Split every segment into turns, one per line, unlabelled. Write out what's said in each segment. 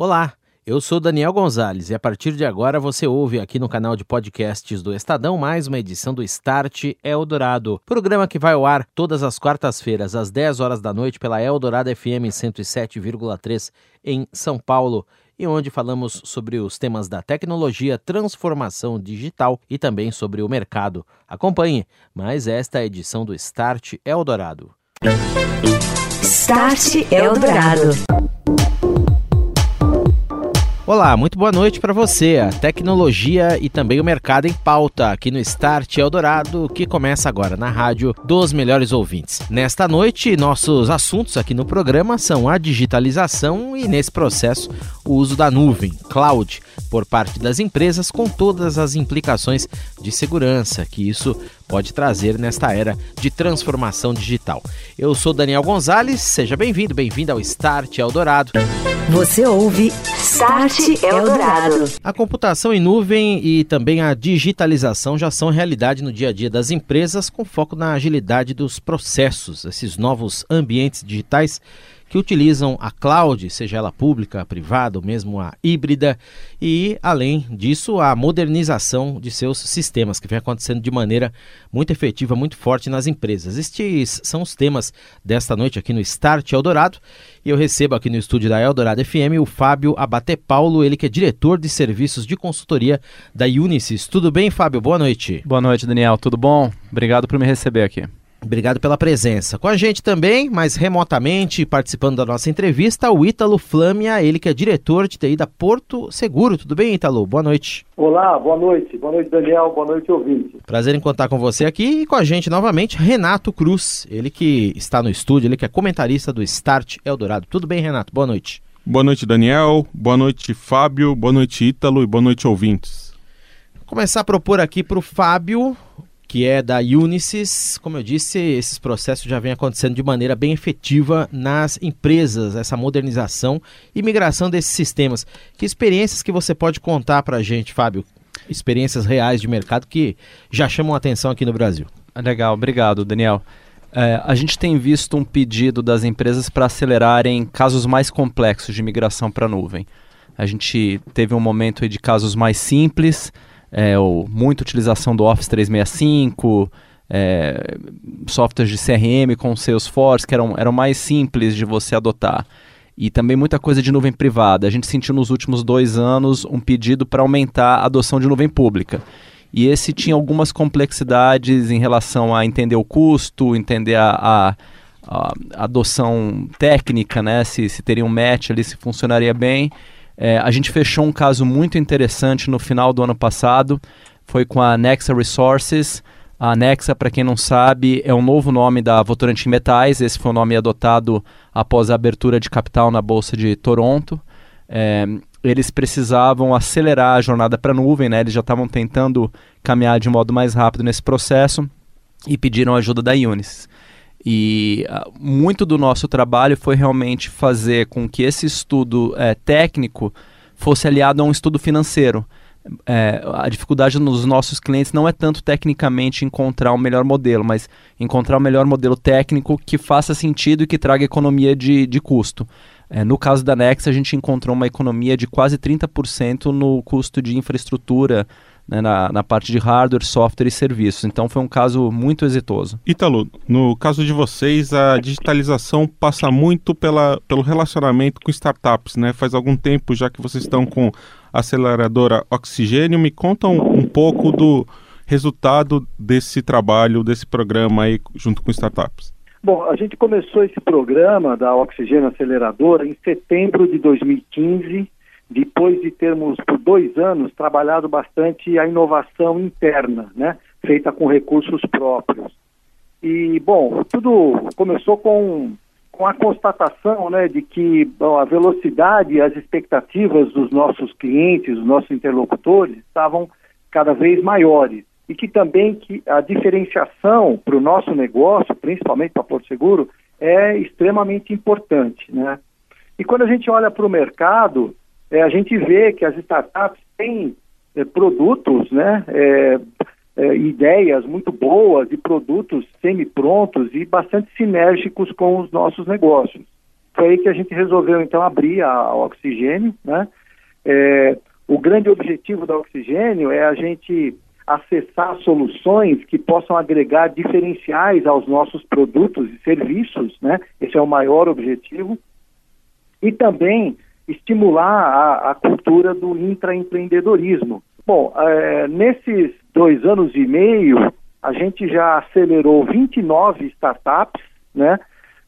Olá, eu sou Daniel Gonzalez e a partir de agora você ouve aqui no canal de podcasts do Estadão mais uma edição do Start Eldorado, programa que vai ao ar todas as quartas-feiras às 10 horas da noite pela Eldorado FM 107,3 em São Paulo e onde falamos sobre os temas da tecnologia, transformação digital e também sobre o mercado. Acompanhe mais esta edição do Start Eldorado.
Start Eldorado.
Olá, muito boa noite para você. A tecnologia e também o mercado em pauta aqui no Start Eldorado, que começa agora na rádio dos melhores ouvintes. Nesta noite, nossos assuntos aqui no programa são a digitalização e, nesse processo, o uso da nuvem, cloud, por parte das empresas, com todas as implicações de segurança que isso pode trazer nesta era de transformação digital. Eu sou Daniel Gonzalez, seja bem-vindo, bem-vindo ao Start Eldorado.
Você ouve Start Eldorado.
A computação em nuvem e também a digitalização já são realidade no dia a dia das empresas, com foco na agilidade dos processos. Esses novos ambientes digitais que utilizam a cloud, seja ela pública, privada ou mesmo a híbrida, e além disso, a modernização de seus sistemas, que vem acontecendo de maneira muito efetiva, muito forte nas empresas. Estes são os temas desta noite aqui no Start Eldorado, e eu recebo aqui no estúdio da Eldorado FM o Fábio Abate Paulo, ele que é diretor de serviços de consultoria da Unisys. Tudo bem, Fábio? Boa noite.
Boa noite, Daniel. Tudo bom? Obrigado por me receber aqui.
Obrigado pela presença. Com a gente também, mas remotamente, participando da nossa entrevista, o Ítalo Flâmia, ele que é diretor de TI da Porto Seguro. Tudo bem, Ítalo? Boa noite.
Olá, boa noite. Boa noite, Daniel. Boa noite, ouvinte.
Prazer em contar com você aqui e com a gente novamente, Renato Cruz, ele que está no estúdio, ele que é comentarista do Start Eldorado. Tudo bem, Renato? Boa noite.
Boa noite, Daniel. Boa noite, Fábio. Boa noite, Ítalo. E boa noite, ouvintes.
Vou começar a propor aqui para o Fábio que é da Unisys. Como eu disse, esses processos já vêm acontecendo de maneira bem efetiva nas empresas, essa modernização e migração desses sistemas. Que experiências que você pode contar para a gente, Fábio? Experiências reais de mercado que já chamam atenção aqui no Brasil.
Legal, obrigado, Daniel. É, a gente tem visto um pedido das empresas para acelerarem casos mais complexos de migração para a nuvem. A gente teve um momento de casos mais simples, é, ou muita utilização do Office 365, é, softwares de CRM com Salesforce, que eram, eram mais simples de você adotar. E também muita coisa de nuvem privada. A gente sentiu nos últimos dois anos um pedido para aumentar a adoção de nuvem pública. E esse tinha algumas complexidades em relação a entender o custo, entender a, a, a adoção técnica, né? se, se teria um match ali, se funcionaria bem. É, a gente fechou um caso muito interessante no final do ano passado, foi com a Nexa Resources. A Nexa, para quem não sabe, é o novo nome da Votorantim Metais. Esse foi o nome adotado após a abertura de capital na Bolsa de Toronto. É, eles precisavam acelerar a jornada para a nuvem, né? eles já estavam tentando caminhar de modo mais rápido nesse processo e pediram ajuda da Unis. E uh, muito do nosso trabalho foi realmente fazer com que esse estudo é, técnico fosse aliado a um estudo financeiro. É, a dificuldade nos nossos clientes não é tanto tecnicamente encontrar o um melhor modelo, mas encontrar o um melhor modelo técnico que faça sentido e que traga economia de, de custo. É, no caso da Nex, a gente encontrou uma economia de quase 30% no custo de infraestrutura né, na, na, parte de hardware, software e serviços. Então foi um caso muito exitoso.
Ítalo, no caso de vocês, a digitalização passa muito pela, pelo relacionamento com startups, né? Faz algum tempo já que vocês estão com a aceleradora Oxigênio. Me conta um, um pouco do resultado desse trabalho, desse programa aí junto com startups.
Bom, a gente começou esse programa da Oxigênio Aceleradora em setembro de 2015 depois de termos por dois anos trabalhado bastante a inovação interna, né, feita com recursos próprios. E bom, tudo começou com, com a constatação, né, de que bom, a velocidade e as expectativas dos nossos clientes, dos nossos interlocutores, estavam cada vez maiores e que também que a diferenciação para o nosso negócio, principalmente para Porto Seguro, é extremamente importante, né? E quando a gente olha para o mercado, é, a gente vê que as startups têm é, produtos, né, é, é, ideias muito boas e produtos semi-prontos e bastante sinérgicos com os nossos negócios. Foi aí que a gente resolveu então abrir a, a Oxigênio, né? É, o grande objetivo da Oxigênio é a gente acessar soluções que possam agregar diferenciais aos nossos produtos e serviços, né? Esse é o maior objetivo. E também estimular a, a cultura do intraempreendedorismo. Bom, é, nesses dois anos e meio, a gente já acelerou 29 startups, né?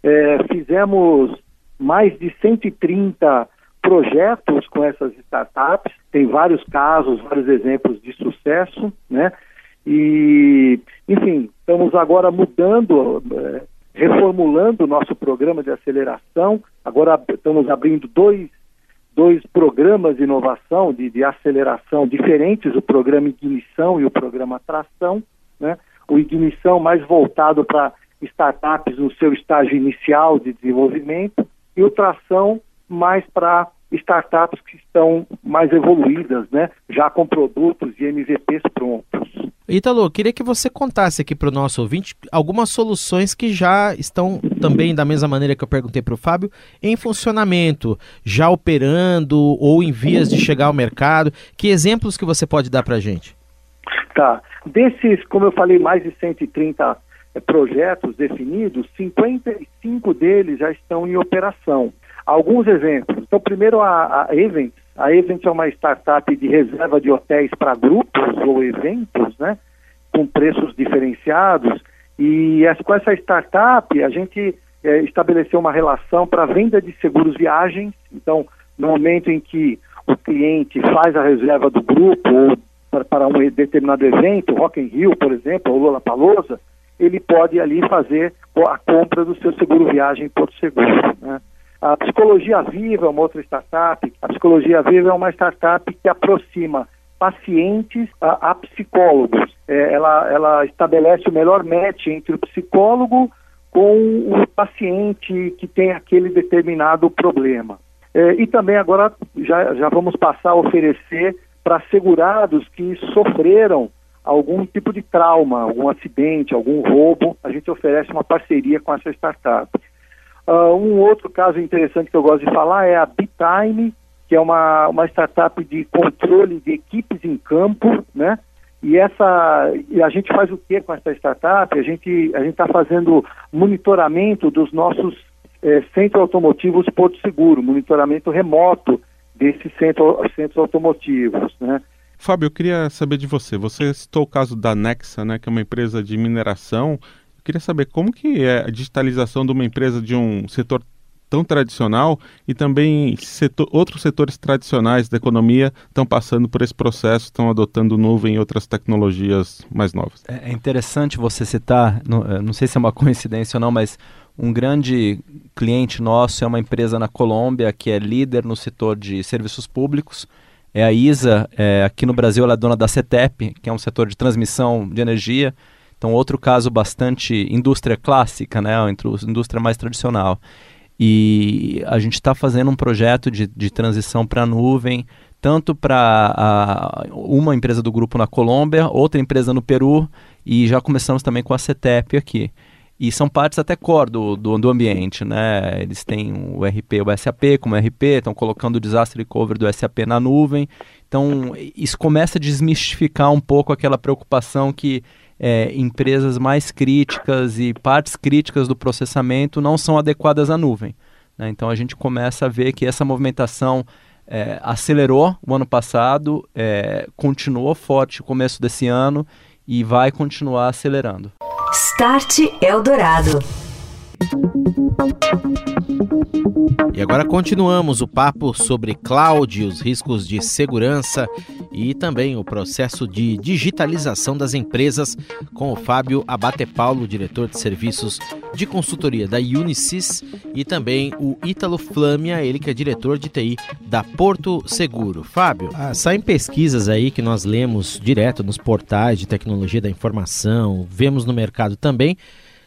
É, fizemos mais de 130 projetos com essas startups, tem vários casos, vários exemplos de sucesso, né? E, enfim, estamos agora mudando, é, reformulando o nosso programa de aceleração. Agora estamos abrindo dois, dois programas de inovação, de, de aceleração diferentes, o programa Ignição e o programa Tração. Né? O Ignição mais voltado para startups no seu estágio inicial de desenvolvimento e o Tração mais para startups que estão mais evoluídas, né? já com produtos e MVPs prontos.
Ítalo, queria que você contasse aqui para o nosso ouvinte algumas soluções que já estão também, da mesma maneira que eu perguntei para o Fábio, em funcionamento, já operando ou em vias de chegar ao mercado. Que exemplos que você pode dar para a gente?
Tá. Desses, como eu falei, mais de 130 é, projetos definidos, 55 deles já estão em operação. Alguns exemplos. Então, primeiro a, a Event. A Event é uma startup de reserva de hotéis para grupos ou eventos, né? Com preços diferenciados. E essa, com essa startup, a gente é, estabeleceu uma relação para venda de seguros viagens. Então, no momento em que o cliente faz a reserva do grupo ou para, um determinado evento, Rock in Rio, por exemplo, ou Lola Palosa, ele pode ali fazer a compra do seu seguro viagem Porto Seguro. Né? A Psicologia Viva é uma outra startup. A Psicologia Viva é uma startup que aproxima pacientes a, a psicólogos. É, ela, ela estabelece o melhor match entre o psicólogo com o paciente que tem aquele determinado problema. É, e também agora já, já vamos passar a oferecer para segurados que sofreram algum tipo de trauma, algum acidente, algum roubo, a gente oferece uma parceria com essa startup. Uh, um outro caso interessante que eu gosto de falar é a Bitime, que é uma, uma startup de controle de equipes em campo, né? E essa, e a gente faz o que com essa startup? A gente a gente está fazendo monitoramento dos nossos é, centros automotivos Porto Seguro, monitoramento remoto desses centro, centros automotivos, né?
Fábio, eu queria saber de você. Você citou o caso da Nexa, né, que é uma empresa de mineração eu queria saber como que é a digitalização de uma empresa de um setor tão tradicional e também setor, outros setores tradicionais da economia estão passando por esse processo, estão adotando nuvem e outras tecnologias mais novas.
É, é interessante você citar, não, é, não sei se é uma coincidência ou não, mas um grande cliente nosso é uma empresa na Colômbia que é líder no setor de serviços públicos. É a ISA, é, aqui no Brasil ela é dona da CETEP, que é um setor de transmissão de energia. Então, outro caso bastante indústria clássica, né, indústria mais tradicional. E a gente está fazendo um projeto de, de transição para a nuvem, tanto para uma empresa do grupo na Colômbia, outra empresa no Peru, e já começamos também com a CETEP aqui. E são partes até core do, do, do, ambiente, né? Eles têm o RP, o SAP como RP, estão colocando o disaster recovery do SAP na nuvem. Então, isso começa a desmistificar um pouco aquela preocupação que é, empresas mais críticas e partes críticas do processamento não são adequadas à nuvem. Né? Então a gente começa a ver que essa movimentação é, acelerou o ano passado, é, continuou forte no começo desse ano e vai continuar acelerando.
Start Eldorado.
E agora continuamos o papo sobre cloud, os riscos de segurança e também o processo de digitalização das empresas com o Fábio Abate Paulo, diretor de serviços de consultoria da Unisys e também o Ítalo Flâmia, ele que é diretor de TI da Porto Seguro. Fábio, ah, saem pesquisas aí que nós lemos direto nos portais de tecnologia da informação, vemos no mercado também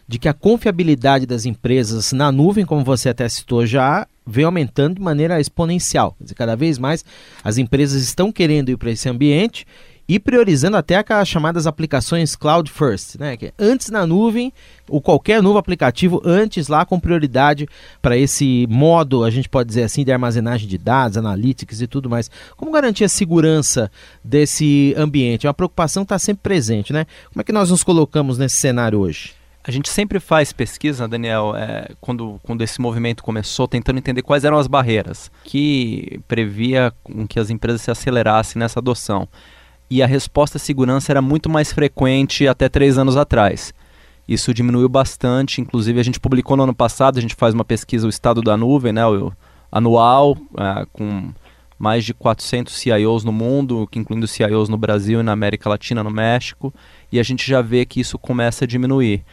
de que a confiabilidade das empresas na nuvem, como você até citou já, vem aumentando de maneira exponencial. Dizer, cada vez mais as empresas estão querendo ir para esse ambiente e priorizando até aquelas chamadas aplicações cloud first, né? Que é antes na nuvem, ou qualquer novo aplicativo antes lá com prioridade para esse modo, a gente pode dizer assim, de armazenagem de dados, analytics e tudo mais. Como garantir a segurança desse ambiente? É uma preocupação está sempre presente, né? Como é que nós nos colocamos nesse cenário hoje?
A gente sempre faz pesquisa, Daniel, é, quando, quando esse movimento começou, tentando entender quais eram as barreiras que previa com que as empresas se acelerassem nessa adoção. E a resposta à segurança era muito mais frequente até três anos atrás. Isso diminuiu bastante, inclusive a gente publicou no ano passado, a gente faz uma pesquisa, o estado da nuvem, né, o anual, é, com mais de 400 CIOs no mundo, incluindo CIOs no Brasil e na América Latina, no México, e a gente já vê que isso começa a diminuir.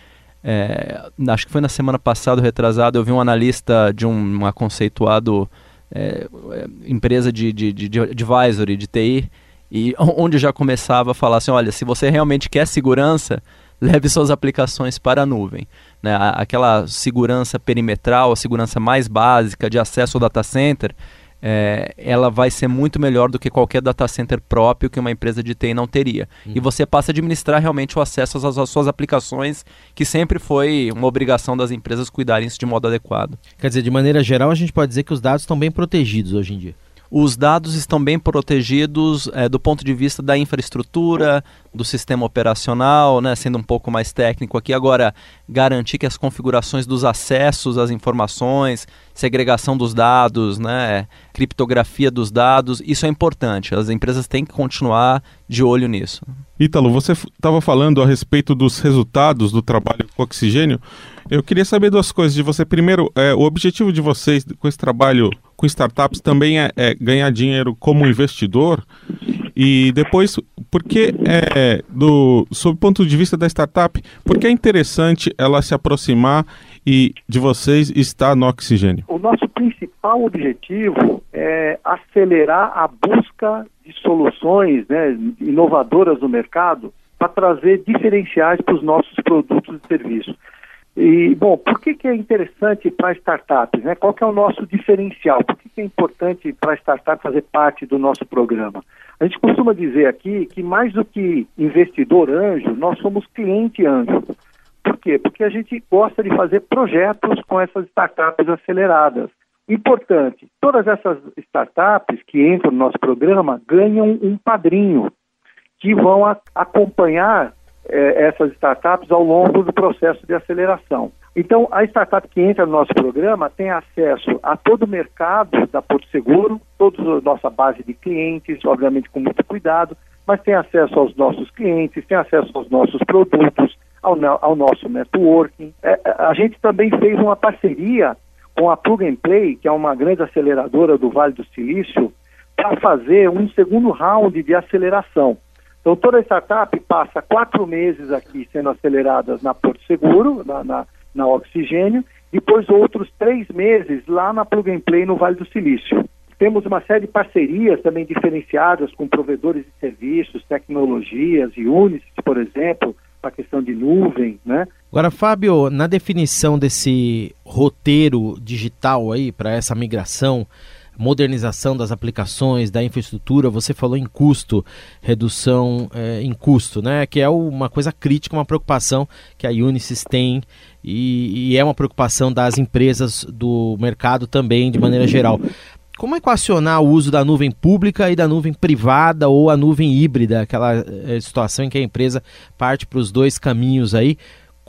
É, acho que foi na semana passada, retrasado, eu vi um analista de um, uma conceituado é, é empresa de, de, de, de advisory, de TI, e onde já começava a falar assim, olha, se você realmente quer segurança, leve suas aplicações para a nuvem. Né? Aquela segurança perimetral, a segurança mais básica de acesso ao data center, é, ela vai ser muito melhor do que qualquer data center próprio que uma empresa de TI não teria. Uhum. E você passa a administrar realmente o acesso às, às, suas aplicações, que sempre foi uma obrigação das empresas cuidarem isso de modo adequado.
Quer dizer, de maneira geral, a gente pode dizer que os dados estão bem protegidos hoje em dia.
Os dados estão bem protegidos é, do ponto de vista da infraestrutura, do sistema operacional, né, sendo um pouco mais técnico aqui. Agora, garantir que as configurações dos acessos às informações, segregação dos dados, né, criptografia dos dados, isso é importante. As empresas têm que continuar de olho nisso.
Ítalo, você estava falando a respeito dos resultados do trabalho com oxigênio. Eu queria saber duas coisas de você. Primeiro, é, o objetivo de vocês com esse trabalho com startups também é, é ganhar dinheiro como investidor. E depois, porque é, do, sob o ponto de vista da startup, porque é interessante ela se aproximar e de vocês estar no oxigênio?
O nosso principal objetivo é acelerar a busca de soluções né, inovadoras no mercado para trazer diferenciais para os nossos produtos e serviços. E, bom, por que, que é interessante para startups? Né? Qual que é o nosso diferencial? Por que, que é importante para startup fazer parte do nosso programa? A gente costuma dizer aqui que mais do que investidor anjo, nós somos cliente anjo. Por quê? Porque a gente gosta de fazer projetos com essas startups aceleradas. Importante, todas essas startups que entram no nosso programa ganham um padrinho que vão acompanhar eh, essas startups ao longo do processo de aceleração. Então, a startup que entra no nosso programa tem acesso a todo o mercado da Porto Seguro, toda a nossa base de clientes, obviamente com muito cuidado, mas tem acesso aos nossos clientes, tem acesso aos nossos produtos, ao, ao nosso networking. É, é, a gente também fez uma parceria com a Plug and Play, que é uma grande aceleradora do Vale do Silício, para fazer um segundo round de aceleração. Então, toda startup passa quatro meses aqui sendo aceleradas na Porto Seguro, na, na, na Oxigênio, depois outros três meses lá na Plug and Play no Vale do Silício. Temos uma série de parcerias também diferenciadas com provedores de serviços, tecnologias e Unis, por exemplo, para a questão de nuvem, né?
Agora, Fábio, na definição desse roteiro digital aí para essa migração, modernização das aplicações, da infraestrutura, você falou em custo, redução é, em custo, né? Que é uma coisa crítica, uma preocupação que a Unisys tem e, e é uma preocupação das empresas do mercado também, de maneira geral. Como equacionar o uso da nuvem pública e da nuvem privada ou a nuvem híbrida, aquela é, situação em que a empresa parte para os dois caminhos aí?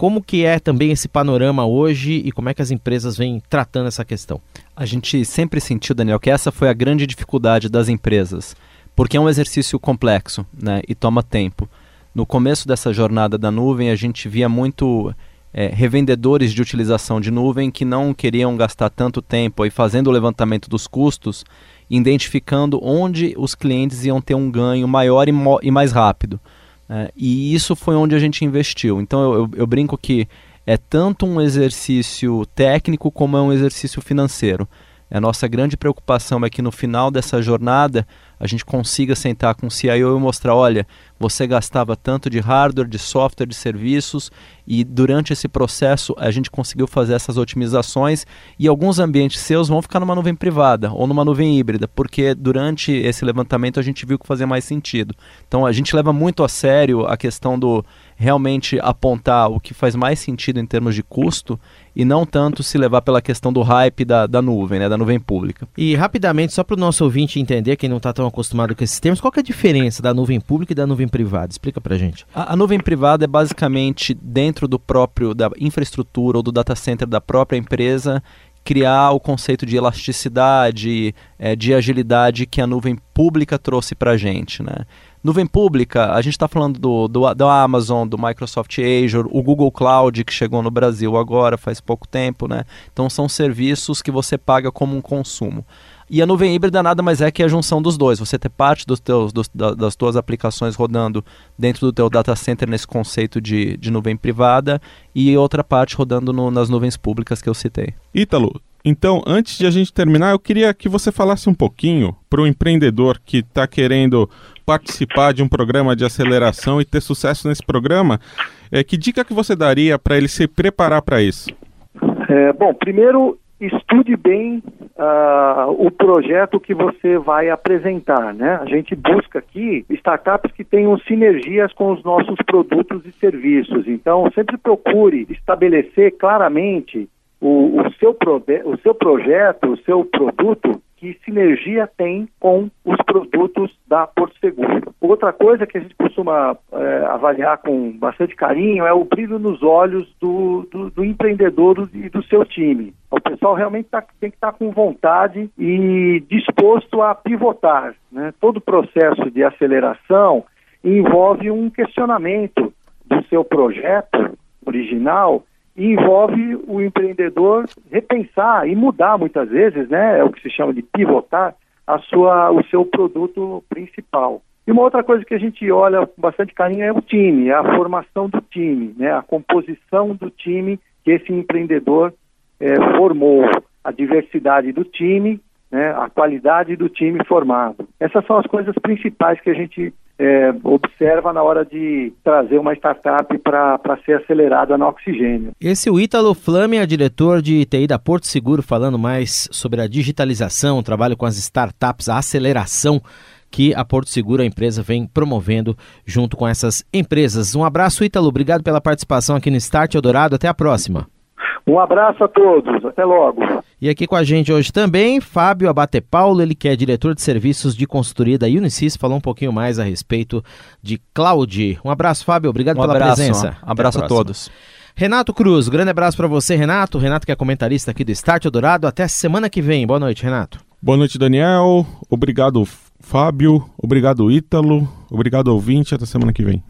Como que é também esse panorama hoje e como é que as empresas vêm tratando essa questão?
A gente sempre sentiu, Daniel, que essa foi a grande dificuldade das empresas, porque é um exercício complexo né, e toma tempo. No começo dessa jornada da nuvem, a gente via muito é, revendedores de utilização de nuvem que não queriam gastar tanto tempo aí fazendo o levantamento dos custos, identificando onde os clientes iam ter um ganho maior e, e mais rápido. É, e isso foi onde a gente investiu. Então eu, eu, eu, brinco que é tanto um exercício técnico como é um exercício financeiro. A nossa grande preocupação é que no final dessa jornada a gente consiga sentar com o CIO e mostrar: olha, você gastava tanto de hardware, de software, de serviços, e durante esse processo a gente conseguiu fazer essas otimizações e alguns ambientes seus vão ficar numa nuvem privada ou numa nuvem híbrida, porque durante esse levantamento a gente viu que fazia mais sentido. Então a gente leva muito a sério a questão do realmente apontar o que faz mais sentido em termos de custo e não tanto se levar pela questão do hype da, da nuvem, né, da nuvem pública.
E rapidamente, só para o nosso ouvinte entender, quem não está tão acostumado com esses termos, qual é a diferença da nuvem pública e da nuvem privada? Explica para gente.
A, a, nuvem privada é basicamente dentro do próprio da infraestrutura ou do data center da própria empresa criar o conceito de elasticidade, é, de agilidade que a nuvem pública trouxe para a gente, né? Nuvem pública, a gente está falando do, do, do, Amazon, do Microsoft Azure, o Google Cloud, que chegou no Brasil agora, faz pouco tempo, né? Então são serviços que você paga como um consumo. E a nuvem híbrida nada mais é que a junção dos dois. Você ter parte dos teus, dos, das tuas aplicações rodando dentro do teu data center nesse conceito de, de nuvem privada e outra parte rodando no, nas nuvens públicas que eu citei.
Ítalo, então, antes de a gente terminar, eu queria que você falasse um pouquinho para o empreendedor que está querendo participar de um programa de aceleração e ter sucesso nesse programa. É, que dica que você daria para ele se preparar para isso?
É, bom, primeiro estude bem uh, o projeto que você vai apresentar, né? A gente busca aqui startups que tenham sinergias com os nossos produtos e serviços. Então, sempre procure estabelecer claramente o, o, seu, o seu projeto, o seu produto, que sinergia tem com os produtos da Porto Seguro. Outra coisa que a gente costuma é, avaliar com bastante carinho é o brilho nos olhos do, do, do empreendedor e do seu time. O pessoal realmente tá, tem que estar tá com vontade e disposto a pivotar. Né? Todo processo de aceleração envolve um questionamento do seu projeto original e envolve o empreendedor repensar e mudar muitas vezes, né? É o que se chama de pivotar a sua, o seu produto principal. E uma outra coisa que a gente olha com bastante carinho é o time, é a formação do time, né? A composição do time que esse empreendedor é, formou, a diversidade do time, né? A qualidade do time formado. Essas são as coisas principais que a gente é, observa na hora de trazer uma startup para ser acelerada no oxigênio.
Esse é o Ítalo Flame diretor de TI da Porto Seguro, falando mais sobre a digitalização, o trabalho com as startups, a aceleração que a Porto Seguro, a empresa, vem promovendo junto com essas empresas. Um abraço, Ítalo. Obrigado pela participação aqui no Start Eldorado. Até a próxima.
Um abraço a todos, até logo.
E aqui com a gente hoje também, Fábio Abate Paulo, ele que é diretor de serviços de consultoria da Unisys, falou um pouquinho mais a respeito de cloud. Um abraço, Fábio, obrigado
um
pela
abraço,
presença.
Um abraço a, a todos.
Renato Cruz, grande abraço para você, Renato. Renato que é comentarista aqui do Start Dourado. Até semana que vem. Boa noite, Renato.
Boa noite, Daniel. Obrigado, Fábio. Obrigado, Ítalo. Obrigado, ouvinte. Até semana que vem.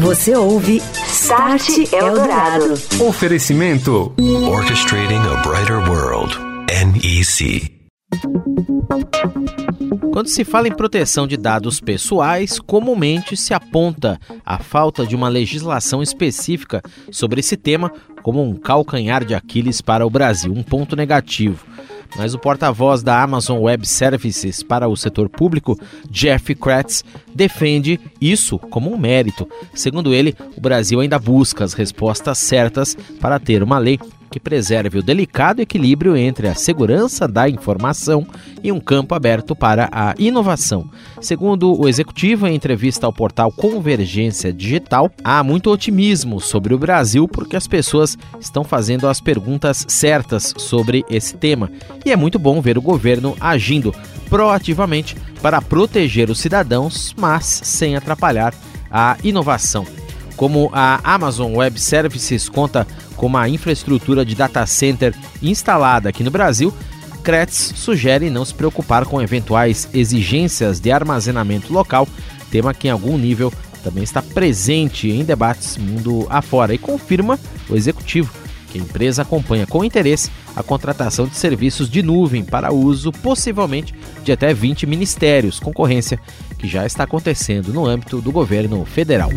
Você ouve Start Eldorado.
Oferecimento Orchestrating a Brighter World. NEC.
Quando se fala em proteção de dados pessoais, comumente se aponta a falta de uma legislação específica sobre esse tema como um calcanhar de Aquiles para o Brasil, um ponto negativo mas o porta-voz da Amazon Web Services para o setor público, Jeff Kratz, defende isso como um mérito. Segundo ele, o Brasil ainda busca as respostas certas para ter uma lei que preserve o delicado equilíbrio entre a segurança da informação e um campo aberto para a inovação. Segundo o executivo, em entrevista ao portal Convergência Digital, há muito otimismo sobre o Brasil porque as pessoas estão fazendo as perguntas certas sobre esse tema. E é muito bom ver o governo agindo proativamente para proteger os cidadãos, mas sem atrapalhar a inovação. Como a Amazon Web Services conta com uma infraestrutura de data center instalada aqui no Brasil, Kretz sugere não se preocupar com eventuais exigências de armazenamento local, tema que em algum nível também está presente em debates mundo afora e confirma o executivo que a empresa acompanha com interesse a contratação de serviços de nuvem para uso possivelmente de até 20 ministérios, concorrência que já está acontecendo no âmbito do governo federal.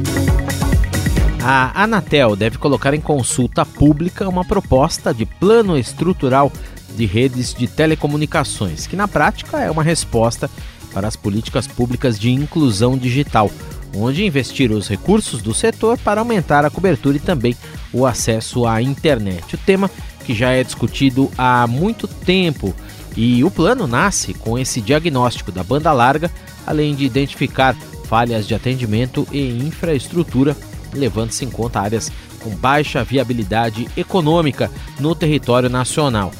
A Anatel deve colocar em consulta pública uma proposta de plano estrutural de redes de telecomunicações, que na prática é uma resposta para as políticas públicas de inclusão digital. onde investir os recursos do setor para aumentar a cobertura e também o acesso à internet. O tema que já é discutido há muito tempo e o plano nasce com esse diagnóstico da banda larga, além de identificar falhas de atendimento e infraestrutura, levando-se em conta áreas com baixa viabilidade econômica no território nacional.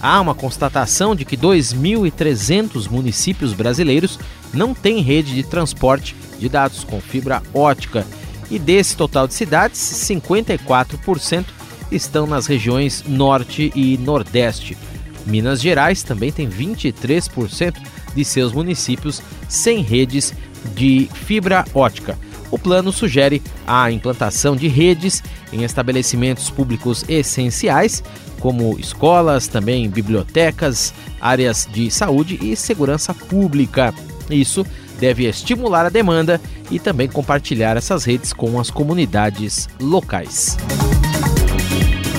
Há uma constatação de que 2.300 municípios brasileiros não têm rede de transporte de dados com fibra ótica e desse total de cidades, 54% estão nas regiões Norte e Nordeste. Minas Gerais também tem 23% de seus municípios sem redes de fibra ótica. O plano sugere a implantação de redes em estabelecimentos públicos essenciais, como escolas, também bibliotecas, áreas de saúde e segurança pública. Isso deve estimular a demanda e também compartilhar essas redes com as comunidades locais.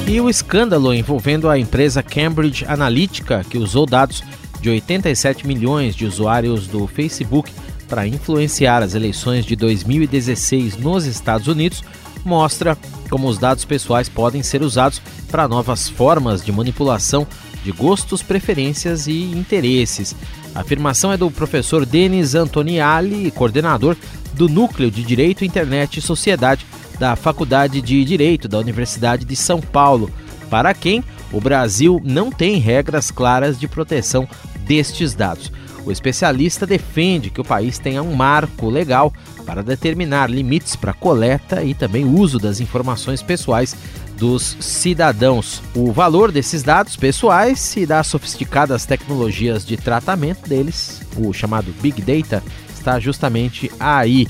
E o escândalo envolvendo a empresa Cambridge Analytica, que usou dados de 87 milhões de usuários do Facebook para influenciar as eleições de 2016 nos Estados Unidos, mostra como os dados pessoais podem ser usados para novas formas de manipulação de gostos, preferências e interesses. A afirmação é do professor Denis Antoniali, coordenador do Núcleo de Direito, Internet e Sociedade da Faculdade de Direito da Universidade de São Paulo, para quem o Brasil não tem regras claras de proteção destes dados. O especialista defende que o país tenha um marco legal para determinar limites para coleta e também uso das informações pessoais dos cidadãos. O valor desses dados pessoais e das sofisticadas tecnologias de tratamento deles, o chamado Big Data, está justamente aí.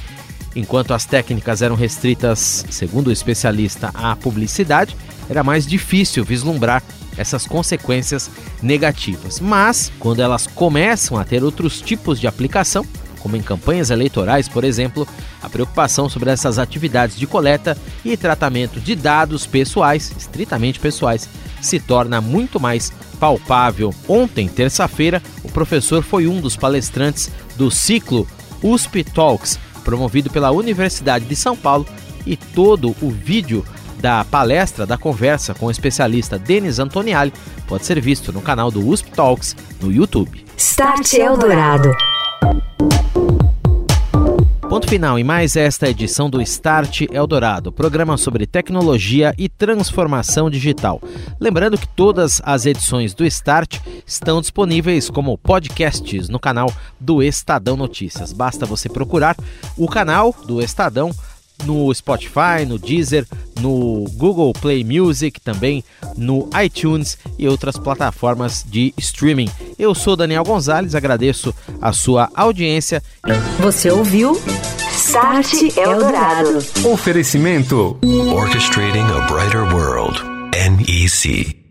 Enquanto as técnicas eram restritas, segundo o especialista, à publicidade, era mais difícil vislumbrar essas consequências negativas. Mas, quando elas começam a ter outros tipos de aplicação, como em campanhas eleitorais, por exemplo, a preocupação sobre essas atividades de coleta e tratamento de dados pessoais, estritamente pessoais, se torna muito mais palpável. Ontem, terça-feira, o professor foi um dos palestrantes do ciclo USP Talks, promovido pela Universidade de São Paulo, e todo o vídeo da palestra, da conversa com o especialista Denis Antoniali pode ser visto no canal do USP Talks no YouTube.
Start Eldorado.
Ponto final em mais esta edição do Start Eldorado, programa sobre tecnologia e transformação digital. Lembrando que todas as edições do Start estão disponíveis como podcasts no canal do Estadão Notícias. Basta você procurar o canal do Estadão no Spotify, no Deezer, no Google Play Music, também no iTunes e outras plataformas de streaming. Eu sou Daniel Gonzalez, agradeço a sua audiência.
Você ouviu? Start Eldorado.
Oferecimento Orchestrating a Brighter World. NEC.